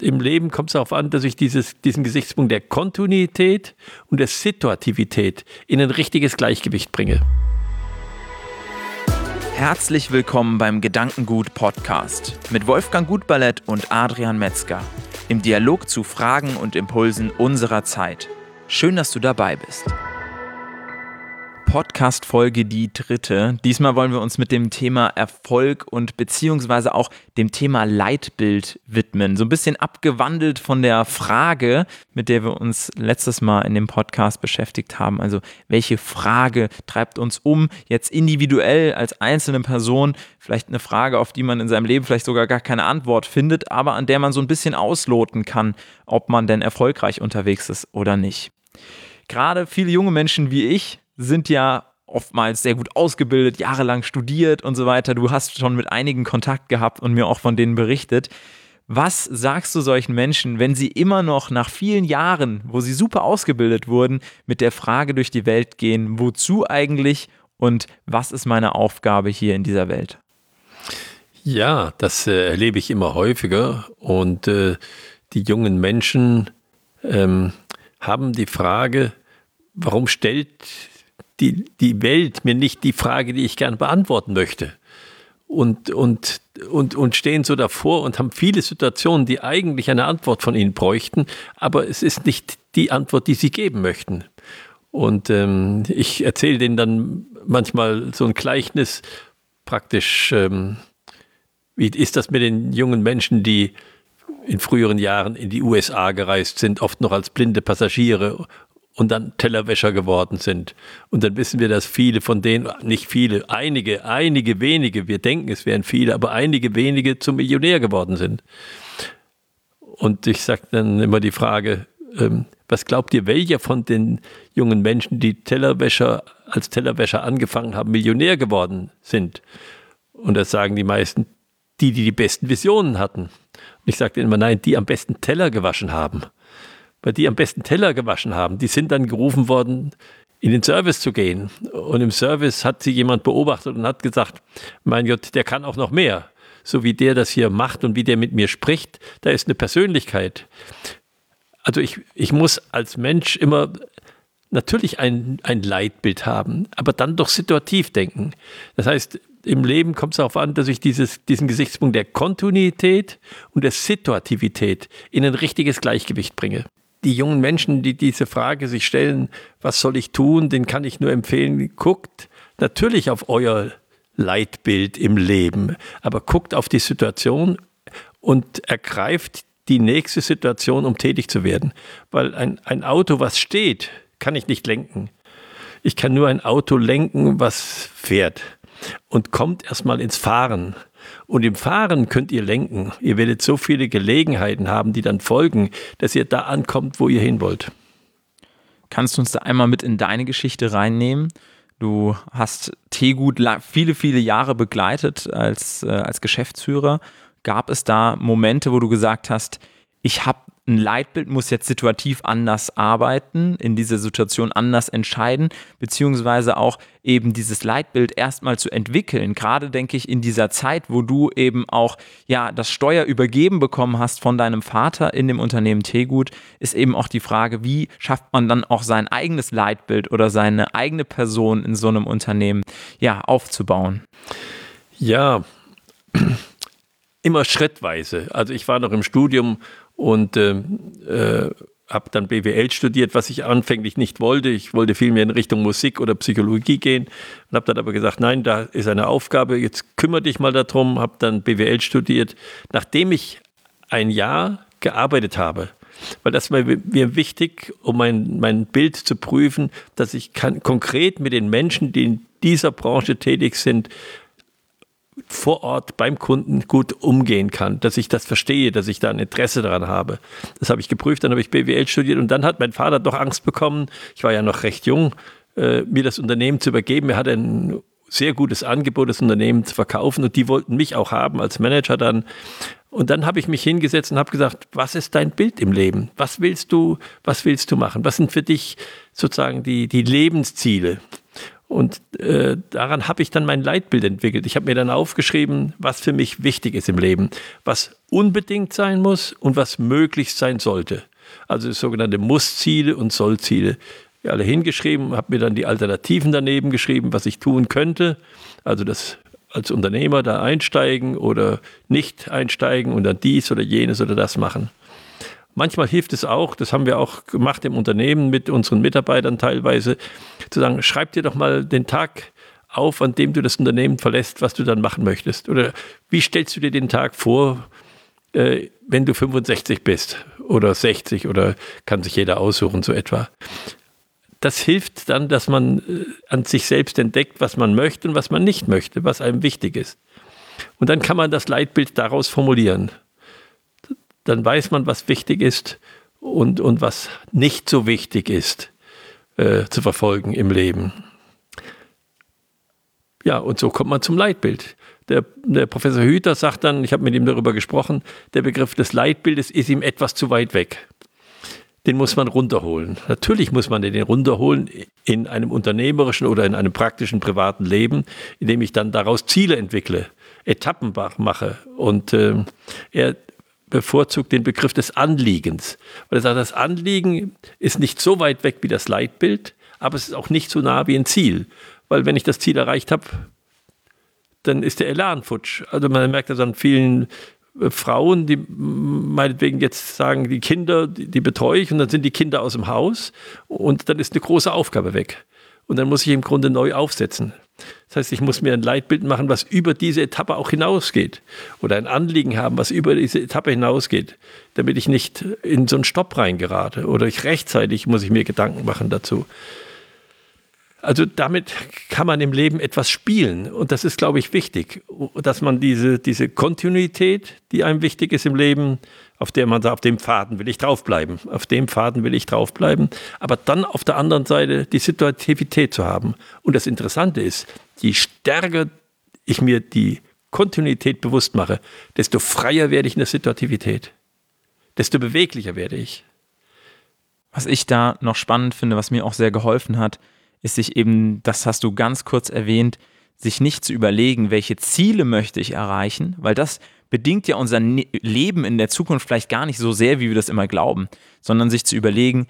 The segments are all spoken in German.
Im Leben kommt es darauf an, dass ich dieses, diesen Gesichtspunkt der Kontinuität und der Situativität in ein richtiges Gleichgewicht bringe. Herzlich willkommen beim Gedankengut Podcast mit Wolfgang Gutballett und Adrian Metzger im Dialog zu Fragen und Impulsen unserer Zeit. Schön, dass du dabei bist. Podcast-Folge die dritte. Diesmal wollen wir uns mit dem Thema Erfolg und beziehungsweise auch dem Thema Leitbild widmen. So ein bisschen abgewandelt von der Frage, mit der wir uns letztes Mal in dem Podcast beschäftigt haben. Also, welche Frage treibt uns um, jetzt individuell als einzelne Person? Vielleicht eine Frage, auf die man in seinem Leben vielleicht sogar gar keine Antwort findet, aber an der man so ein bisschen ausloten kann, ob man denn erfolgreich unterwegs ist oder nicht. Gerade viele junge Menschen wie ich sind ja oftmals sehr gut ausgebildet, jahrelang studiert und so weiter. Du hast schon mit einigen Kontakt gehabt und mir auch von denen berichtet. Was sagst du solchen Menschen, wenn sie immer noch nach vielen Jahren, wo sie super ausgebildet wurden, mit der Frage durch die Welt gehen, wozu eigentlich und was ist meine Aufgabe hier in dieser Welt? Ja, das äh, erlebe ich immer häufiger und äh, die jungen Menschen ähm, haben die Frage, warum stellt die, die Welt mir nicht die Frage, die ich gerne beantworten möchte. Und, und, und, und stehen so davor und haben viele Situationen, die eigentlich eine Antwort von ihnen bräuchten, aber es ist nicht die Antwort, die sie geben möchten. Und ähm, ich erzähle denen dann manchmal so ein Gleichnis, praktisch, ähm, wie ist das mit den jungen Menschen, die in früheren Jahren in die USA gereist sind, oft noch als blinde Passagiere und dann Tellerwäscher geworden sind. Und dann wissen wir, dass viele von denen, nicht viele, einige, einige wenige, wir denken, es wären viele, aber einige wenige zum Millionär geworden sind. Und ich sage dann immer die Frage, ähm, was glaubt ihr, welcher von den jungen Menschen, die Tellerwäscher als Tellerwäscher angefangen haben, Millionär geworden sind? Und das sagen die meisten, die, die die besten Visionen hatten. Und ich sage immer, nein, die am besten Teller gewaschen haben weil die am besten Teller gewaschen haben, die sind dann gerufen worden, in den Service zu gehen. Und im Service hat sie jemand beobachtet und hat gesagt, mein Gott, der kann auch noch mehr. So wie der das hier macht und wie der mit mir spricht, da ist eine Persönlichkeit. Also ich, ich muss als Mensch immer natürlich ein, ein Leitbild haben, aber dann doch situativ denken. Das heißt, im Leben kommt es darauf an, dass ich dieses, diesen Gesichtspunkt der Kontinuität und der Situativität in ein richtiges Gleichgewicht bringe die jungen Menschen, die diese Frage sich stellen, was soll ich tun, den kann ich nur empfehlen, guckt natürlich auf euer Leitbild im Leben, aber guckt auf die Situation und ergreift die nächste Situation, um tätig zu werden. Weil ein, ein Auto, was steht, kann ich nicht lenken. Ich kann nur ein Auto lenken, was fährt und kommt erstmal ins Fahren. Und im Fahren könnt ihr lenken. Ihr werdet so viele Gelegenheiten haben, die dann folgen, dass ihr da ankommt, wo ihr hin wollt. Kannst du uns da einmal mit in deine Geschichte reinnehmen? Du hast Teegut viele, viele Jahre begleitet als, äh, als Geschäftsführer. Gab es da Momente, wo du gesagt hast, ich habe ein Leitbild muss jetzt situativ anders arbeiten, in dieser Situation anders entscheiden, beziehungsweise auch eben dieses Leitbild erstmal zu entwickeln. Gerade denke ich in dieser Zeit, wo du eben auch ja das Steuer übergeben bekommen hast von deinem Vater in dem Unternehmen Tegut, ist eben auch die Frage, wie schafft man dann auch sein eigenes Leitbild oder seine eigene Person in so einem Unternehmen ja aufzubauen? Ja, immer schrittweise. Also ich war noch im Studium und äh, äh, habe dann BWL studiert, was ich anfänglich nicht wollte. Ich wollte vielmehr in Richtung Musik oder Psychologie gehen und habe dann aber gesagt, nein, da ist eine Aufgabe, jetzt kümmere dich mal darum, habe dann BWL studiert. Nachdem ich ein Jahr gearbeitet habe, weil das war mir wichtig, um mein, mein Bild zu prüfen, dass ich kann, konkret mit den Menschen, die in dieser Branche tätig sind, vor Ort beim Kunden gut umgehen kann, dass ich das verstehe, dass ich da ein Interesse daran habe. Das habe ich geprüft, dann habe ich BWL studiert und dann hat mein Vater doch Angst bekommen, ich war ja noch recht jung, äh, mir das Unternehmen zu übergeben. Er hatte ein sehr gutes Angebot, das Unternehmen zu verkaufen und die wollten mich auch haben als Manager dann. Und dann habe ich mich hingesetzt und habe gesagt, was ist dein Bild im Leben? Was willst du, was willst du machen? Was sind für dich sozusagen die, die Lebensziele? Und äh, daran habe ich dann mein Leitbild entwickelt. Ich habe mir dann aufgeschrieben, was für mich wichtig ist im Leben, was unbedingt sein muss und was möglichst sein sollte. Also sogenannte Muss-Ziele und Soll-Ziele. Alle hingeschrieben, habe mir dann die Alternativen daneben geschrieben, was ich tun könnte. Also das als Unternehmer da einsteigen oder nicht einsteigen und dann dies oder jenes oder das machen. Manchmal hilft es auch, das haben wir auch gemacht im Unternehmen mit unseren Mitarbeitern teilweise, zu sagen, schreib dir doch mal den Tag auf, an dem du das Unternehmen verlässt, was du dann machen möchtest. Oder wie stellst du dir den Tag vor, äh, wenn du 65 bist oder 60 oder kann sich jeder aussuchen, so etwa. Das hilft dann, dass man äh, an sich selbst entdeckt, was man möchte und was man nicht möchte, was einem wichtig ist. Und dann kann man das Leitbild daraus formulieren dann weiß man, was wichtig ist und, und was nicht so wichtig ist äh, zu verfolgen im Leben. Ja, und so kommt man zum Leitbild. Der, der Professor Hüter sagt dann, ich habe mit ihm darüber gesprochen, der Begriff des Leitbildes ist ihm etwas zu weit weg. Den muss man runterholen. Natürlich muss man den runterholen in einem unternehmerischen oder in einem praktischen privaten Leben, indem ich dann daraus Ziele entwickle, Etappen mache. Und äh, er bevorzugt den Begriff des Anliegens. Weil er sagt, das Anliegen ist nicht so weit weg wie das Leitbild, aber es ist auch nicht so nah wie ein Ziel. Weil wenn ich das Ziel erreicht habe, dann ist der Elan futsch. Also man merkt das an vielen äh, Frauen, die meinetwegen jetzt sagen, die Kinder, die, die betreue ich und dann sind die Kinder aus dem Haus und dann ist eine große Aufgabe weg. Und dann muss ich im Grunde neu aufsetzen. Das heißt, ich muss mir ein Leitbild machen, was über diese Etappe auch hinausgeht. Oder ein Anliegen haben, was über diese Etappe hinausgeht, damit ich nicht in so einen Stopp reingerate. Oder ich rechtzeitig muss ich mir Gedanken machen dazu. Also damit kann man im Leben etwas spielen. Und das ist, glaube ich, wichtig, dass man diese, diese Kontinuität, die einem wichtig ist im Leben, auf der man sagt, auf dem Faden will ich draufbleiben, auf dem Faden will ich draufbleiben, aber dann auf der anderen Seite die Situativität zu haben. Und das Interessante ist, je stärker ich mir die Kontinuität bewusst mache, desto freier werde ich in der Situativität, desto beweglicher werde ich. Was ich da noch spannend finde, was mir auch sehr geholfen hat, ist sich eben, das hast du ganz kurz erwähnt, sich nicht zu überlegen, welche Ziele möchte ich erreichen, weil das bedingt ja unser ne-, Leben in der Zukunft vielleicht gar nicht so sehr, wie wir das immer glauben, sondern sich zu überlegen,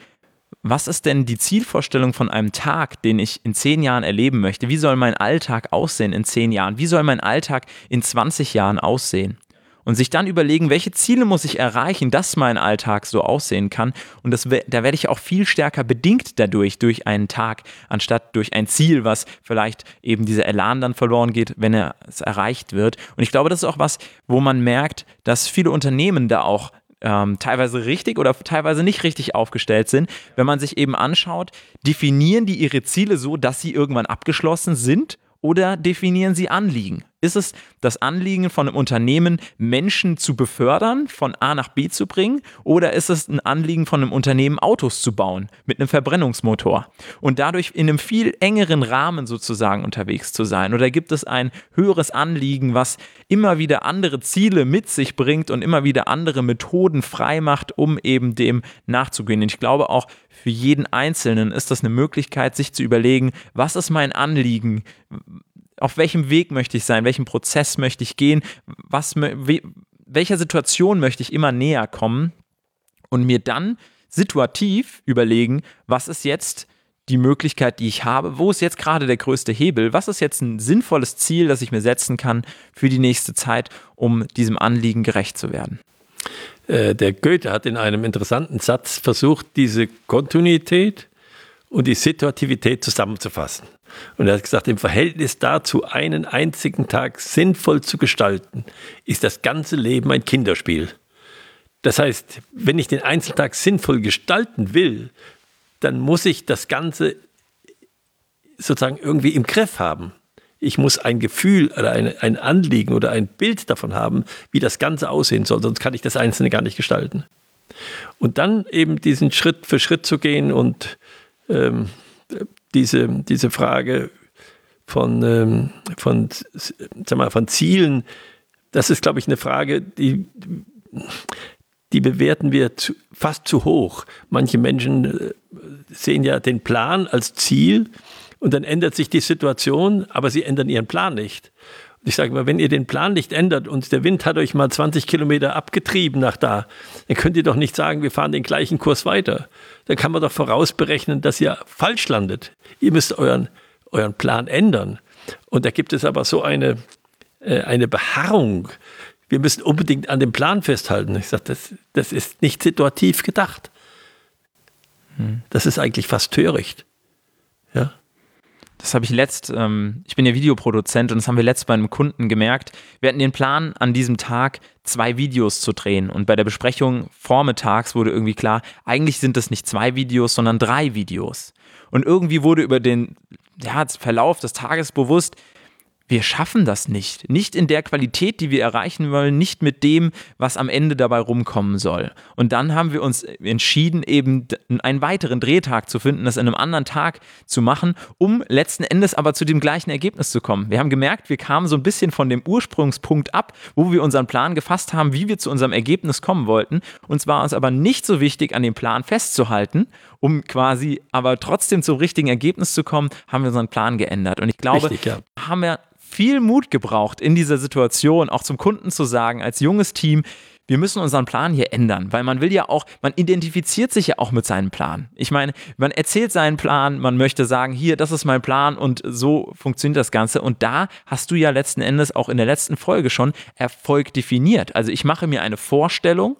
was ist denn die Zielvorstellung von einem Tag, den ich in zehn Jahren erleben möchte? Wie soll mein Alltag aussehen in zehn Jahren? Wie soll mein Alltag in 20 Jahren aussehen? Und sich dann überlegen, welche Ziele muss ich erreichen, dass mein Alltag so aussehen kann. Und das, da werde ich auch viel stärker bedingt dadurch, durch einen Tag, anstatt durch ein Ziel, was vielleicht eben dieser Elan dann verloren geht, wenn er es erreicht wird. Und ich glaube, das ist auch was, wo man merkt, dass viele Unternehmen da auch ähm, teilweise richtig oder teilweise nicht richtig aufgestellt sind. Wenn man sich eben anschaut, definieren die ihre Ziele so, dass sie irgendwann abgeschlossen sind oder definieren sie Anliegen? Ist es das Anliegen von einem Unternehmen, Menschen zu befördern, von A nach B zu bringen? Oder ist es ein Anliegen von einem Unternehmen, Autos zu bauen mit einem Verbrennungsmotor und dadurch in einem viel engeren Rahmen sozusagen unterwegs zu sein? Oder gibt es ein höheres Anliegen, was immer wieder andere Ziele mit sich bringt und immer wieder andere Methoden freimacht, um eben dem nachzugehen? Und ich glaube auch, für jeden Einzelnen ist das eine Möglichkeit, sich zu überlegen, was ist mein Anliegen? Auf welchem Weg möchte ich sein, welchen Prozess möchte ich gehen, was, welcher Situation möchte ich immer näher kommen? Und mir dann situativ überlegen, was ist jetzt die Möglichkeit, die ich habe, wo ist jetzt gerade der größte Hebel, was ist jetzt ein sinnvolles Ziel, das ich mir setzen kann für die nächste Zeit, um diesem Anliegen gerecht zu werden. Äh, der Goethe hat in einem interessanten Satz versucht, diese Kontinuität und die Situativität zusammenzufassen. Und er hat gesagt, im Verhältnis dazu, einen einzigen Tag sinnvoll zu gestalten, ist das ganze Leben ein Kinderspiel. Das heißt, wenn ich den Einzeltag sinnvoll gestalten will, dann muss ich das Ganze sozusagen irgendwie im Griff haben. Ich muss ein Gefühl oder ein, ein Anliegen oder ein Bild davon haben, wie das Ganze aussehen soll, sonst kann ich das Einzelne gar nicht gestalten. Und dann eben diesen Schritt für Schritt zu gehen und ähm, diese, diese Frage von, ähm, von, sag mal, von Zielen, das ist, glaube ich, eine Frage, die, die bewerten wir zu, fast zu hoch. Manche Menschen äh, sehen ja den Plan als Ziel und dann ändert sich die Situation, aber sie ändern ihren Plan nicht. Ich sage mal, wenn ihr den Plan nicht ändert und der Wind hat euch mal 20 Kilometer abgetrieben nach da, dann könnt ihr doch nicht sagen, wir fahren den gleichen Kurs weiter. Dann kann man doch vorausberechnen, dass ihr falsch landet. Ihr müsst euren, euren Plan ändern. Und da gibt es aber so eine, äh, eine Beharrung. Wir müssen unbedingt an dem Plan festhalten. Ich sage, das, das ist nicht situativ gedacht. Hm. Das ist eigentlich fast töricht. Ja. Das habe ich letzt, ähm, ich bin ja Videoproduzent und das haben wir letzt bei einem Kunden gemerkt. Wir hatten den Plan, an diesem Tag zwei Videos zu drehen. Und bei der Besprechung vormittags wurde irgendwie klar, eigentlich sind es nicht zwei Videos, sondern drei Videos. Und irgendwie wurde über den ja, Verlauf des Tages bewusst, wir schaffen das nicht. Nicht in der Qualität, die wir erreichen wollen, nicht mit dem, was am Ende dabei rumkommen soll. Und dann haben wir uns entschieden, eben einen weiteren Drehtag zu finden, das in einem anderen Tag zu machen, um letzten Endes aber zu dem gleichen Ergebnis zu kommen. Wir haben gemerkt, wir kamen so ein bisschen von dem Ursprungspunkt ab, wo wir unseren Plan gefasst haben, wie wir zu unserem Ergebnis kommen wollten. Uns war uns aber nicht so wichtig, an dem Plan festzuhalten, um quasi aber trotzdem zum richtigen Ergebnis zu kommen, haben wir unseren Plan geändert. Und ich glaube, Richtig, ja. haben wir viel Mut gebraucht in dieser Situation, auch zum Kunden zu sagen, als junges Team, wir müssen unseren Plan hier ändern, weil man will ja auch, man identifiziert sich ja auch mit seinem Plan. Ich meine, man erzählt seinen Plan, man möchte sagen, hier, das ist mein Plan und so funktioniert das Ganze. Und da hast du ja letzten Endes auch in der letzten Folge schon Erfolg definiert. Also ich mache mir eine Vorstellung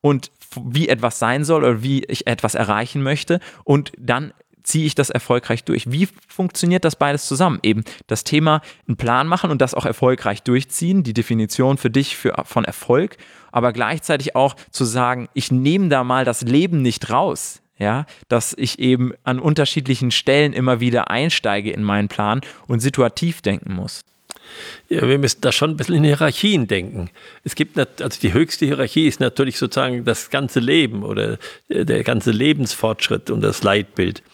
und wie etwas sein soll oder wie ich etwas erreichen möchte und dann ziehe ich das erfolgreich durch? Wie funktioniert das beides zusammen? Eben das Thema einen Plan machen und das auch erfolgreich durchziehen, die Definition für dich für, von Erfolg, aber gleichzeitig auch zu sagen, ich nehme da mal das Leben nicht raus. Ja, dass ich eben an unterschiedlichen Stellen immer wieder einsteige in meinen Plan und situativ denken muss. Ja, wir müssen da schon ein bisschen in Hierarchien denken. Es gibt, also die höchste Hierarchie ist natürlich sozusagen das ganze Leben oder der ganze Lebensfortschritt und das Leitbild.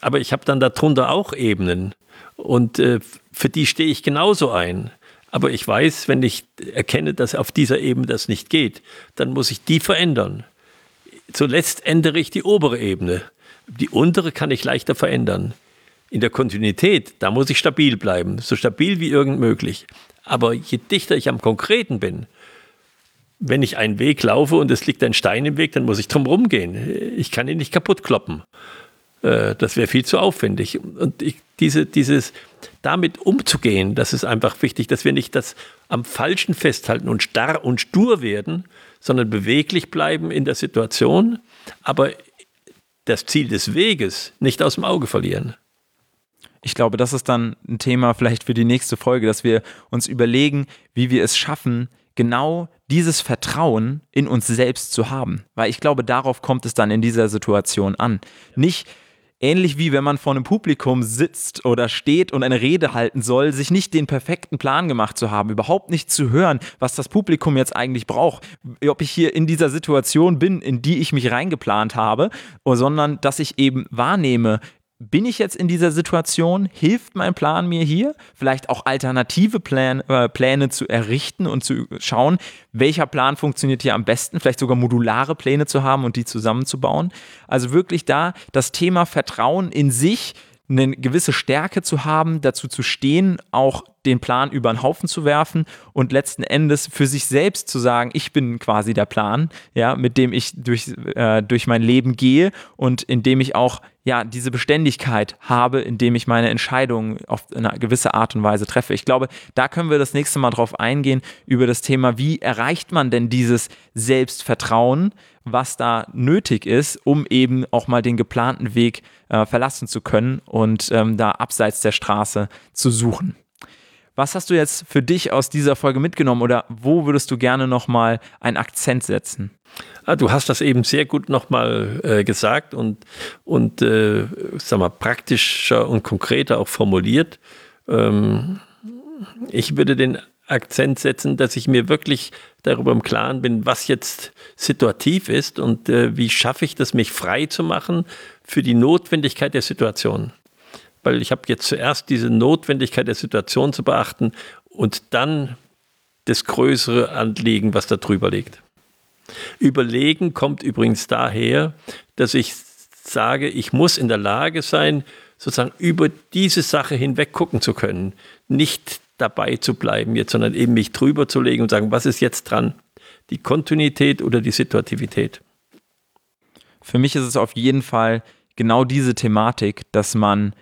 Aber ich habe dann darunter auch Ebenen und äh, für die stehe ich genauso ein. Aber ich weiß, wenn ich erkenne, dass auf dieser Ebene das nicht geht, dann muss ich die verändern. Zuletzt ändere ich die obere Ebene. Die untere kann ich leichter verändern. In der Kontinuität, da muss ich stabil bleiben, so stabil wie irgend möglich. Aber je dichter ich am Konkreten bin, wenn ich einen Weg laufe und es liegt ein Stein im Weg, dann muss ich drum rumgehen. Ich kann ihn nicht kaputt kloppen. Äh, das wäre viel zu aufwendig. Und ich, diese, dieses, damit umzugehen, das ist einfach wichtig, dass wir nicht das am Falschen festhalten und starr und stur werden, sondern beweglich bleiben in der Situation, aber das Ziel des Weges nicht aus dem Auge verlieren. Ich glaube, das ist dann ein Thema vielleicht für die nächste Folge, dass wir uns überlegen, wie wir es schaffen, genau dieses Vertrauen in uns selbst zu haben. Weil ich glaube, darauf kommt es dann in dieser Situation an. Nicht, ähnlich wie wenn man vor einem Publikum sitzt oder steht und eine Rede halten soll, sich nicht den perfekten Plan gemacht zu haben, überhaupt nicht zu hören, was das Publikum jetzt eigentlich braucht, ob ich hier in dieser Situation bin, in die ich mich reingeplant habe, sondern dass ich eben wahrnehme, bin ich jetzt in dieser Situation? Hilft mein Plan mir hier? Vielleicht auch alternative Plan, äh, Pläne zu errichten und zu schauen, welcher Plan funktioniert hier am besten? Vielleicht sogar modulare Pläne zu haben und die zusammenzubauen. Also wirklich da das Thema Vertrauen in sich, eine gewisse Stärke zu haben, dazu zu stehen, auch den Plan über den Haufen zu werfen und letzten Endes für sich selbst zu sagen, ich bin quasi der Plan, ja, mit dem ich durch, äh, durch mein Leben gehe und in dem ich auch ja diese Beständigkeit habe, indem ich meine Entscheidungen auf eine gewisse Art und Weise treffe. Ich glaube, da können wir das nächste Mal drauf eingehen über das Thema, wie erreicht man denn dieses Selbstvertrauen, was da nötig ist, um eben auch mal den geplanten Weg äh, verlassen zu können und ähm, da abseits der Straße zu suchen. Was hast du jetzt für dich aus dieser Folge mitgenommen oder wo würdest du gerne nochmal einen Akzent setzen? Ah, du hast das eben sehr gut nochmal äh, gesagt und, und äh, sag mal, praktischer und konkreter auch formuliert. Ähm, ich würde den Akzent setzen, dass ich mir wirklich darüber im Klaren bin, was jetzt situativ ist und äh, wie schaffe ich das, mich frei zu machen für die Notwendigkeit der Situation weil ich habe jetzt zuerst diese Notwendigkeit der Situation zu beachten und dann das größere Anliegen, was da drüber liegt. Überlegen kommt übrigens daher, dass ich sage, ich muss in der Lage sein, sozusagen über diese Sache hinweg gucken zu können. Nicht dabei zu bleiben jetzt, sondern eben mich drüber zu legen und sagen, was ist jetzt dran? Die Kontinuität oder die Situativität? Für mich ist es auf jeden Fall genau diese Thematik, dass man,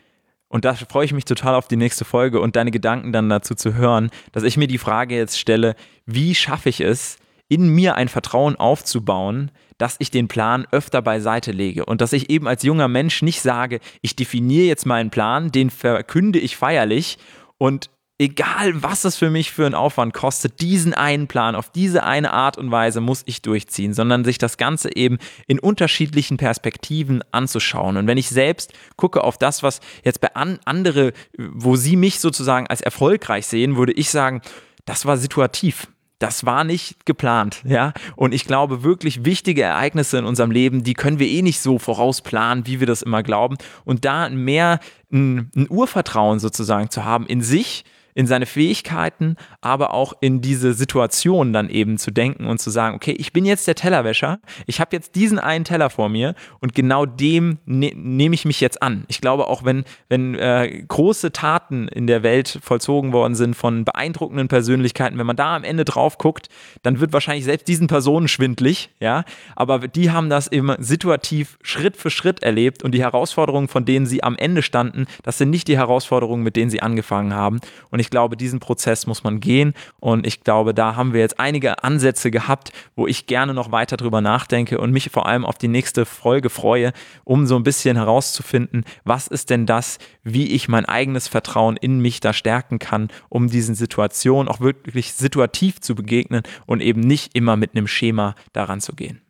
und da freue ich mich total auf die nächste Folge und deine Gedanken dann dazu zu hören, dass ich mir die Frage jetzt stelle, wie schaffe ich es, in mir ein Vertrauen aufzubauen, dass ich den Plan öfter beiseite lege und dass ich eben als junger Mensch nicht sage, ich definiere jetzt meinen Plan, den verkünde ich feierlich und egal was es für mich für einen Aufwand kostet, diesen einen Plan auf diese eine Art und Weise muss ich durchziehen, sondern sich das Ganze eben in unterschiedlichen Perspektiven anzuschauen. Und wenn ich selbst gucke auf das, was jetzt bei an andere, wo sie mich sozusagen als erfolgreich sehen, würde ich sagen, das war situativ das war nicht geplant, ja. Und ich glaube, wirklich wichtige Ereignisse in unserem Leben, die können wir eh nicht so vorausplanen, wie wir das immer glauben. Und da mehr ein, ein Urvertrauen sozusagen zu haben in sich, in seine Fähigkeiten, aber auch in diese Situation dann eben zu denken und zu sagen, okay, ich bin jetzt der Tellerwäscher, ich habe jetzt diesen einen Teller vor mir und genau dem ne nehme ich mich jetzt an. Ich glaube auch, wenn, wenn äh, große Taten in der Welt vollzogen worden sind von beeindruckenden Persönlichkeiten, wenn man da am Ende drauf guckt, dann wird wahrscheinlich selbst diesen Personen schwindlig, ja, aber die haben das immer situativ Schritt für Schritt erlebt und die Herausforderungen, von denen sie am Ende standen, das sind nicht die Herausforderungen, mit denen sie angefangen haben und ich glaube, diesen Prozess muss man gehen. Und ich glaube, da haben wir jetzt einige Ansätze gehabt, wo ich gerne noch weiter drüber nachdenke und mich vor allem auf die nächste Folge freue, um so ein bisschen herauszufinden, was ist denn das, wie ich mein eigenes Vertrauen in mich da stärken kann, um diesen Situationen auch wirklich situativ zu begegnen und eben nicht immer mit einem Schema daran zu gehen.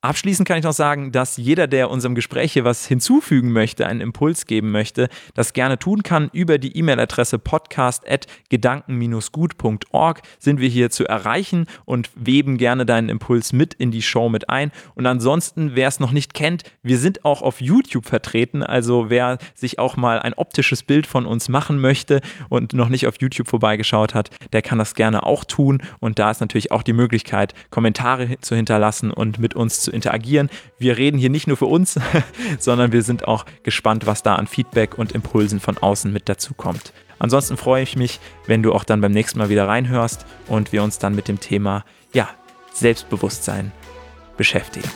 Abschließend kann ich noch sagen, dass jeder, der unserem Gespräch hier was hinzufügen möchte, einen Impuls geben möchte, das gerne tun kann. Über die E-Mail-Adresse podcast.gedanken-gut.org sind wir hier zu erreichen und weben gerne deinen Impuls mit in die Show mit ein. Und ansonsten, wer es noch nicht kennt, wir sind auch auf YouTube vertreten. Also wer sich auch mal ein optisches Bild von uns machen möchte und noch nicht auf YouTube vorbeigeschaut hat, der kann das gerne auch tun. Und da ist natürlich auch die Möglichkeit, Kommentare zu hinterlassen und mit uns zu zu interagieren. Wir reden hier nicht nur für uns, sondern wir sind auch gespannt, was da an Feedback und Impulsen von außen mit dazu kommt. Ansonsten freue ich mich, wenn du auch dann beim nächsten Mal wieder reinhörst und wir uns dann mit dem Thema ja, Selbstbewusstsein beschäftigen.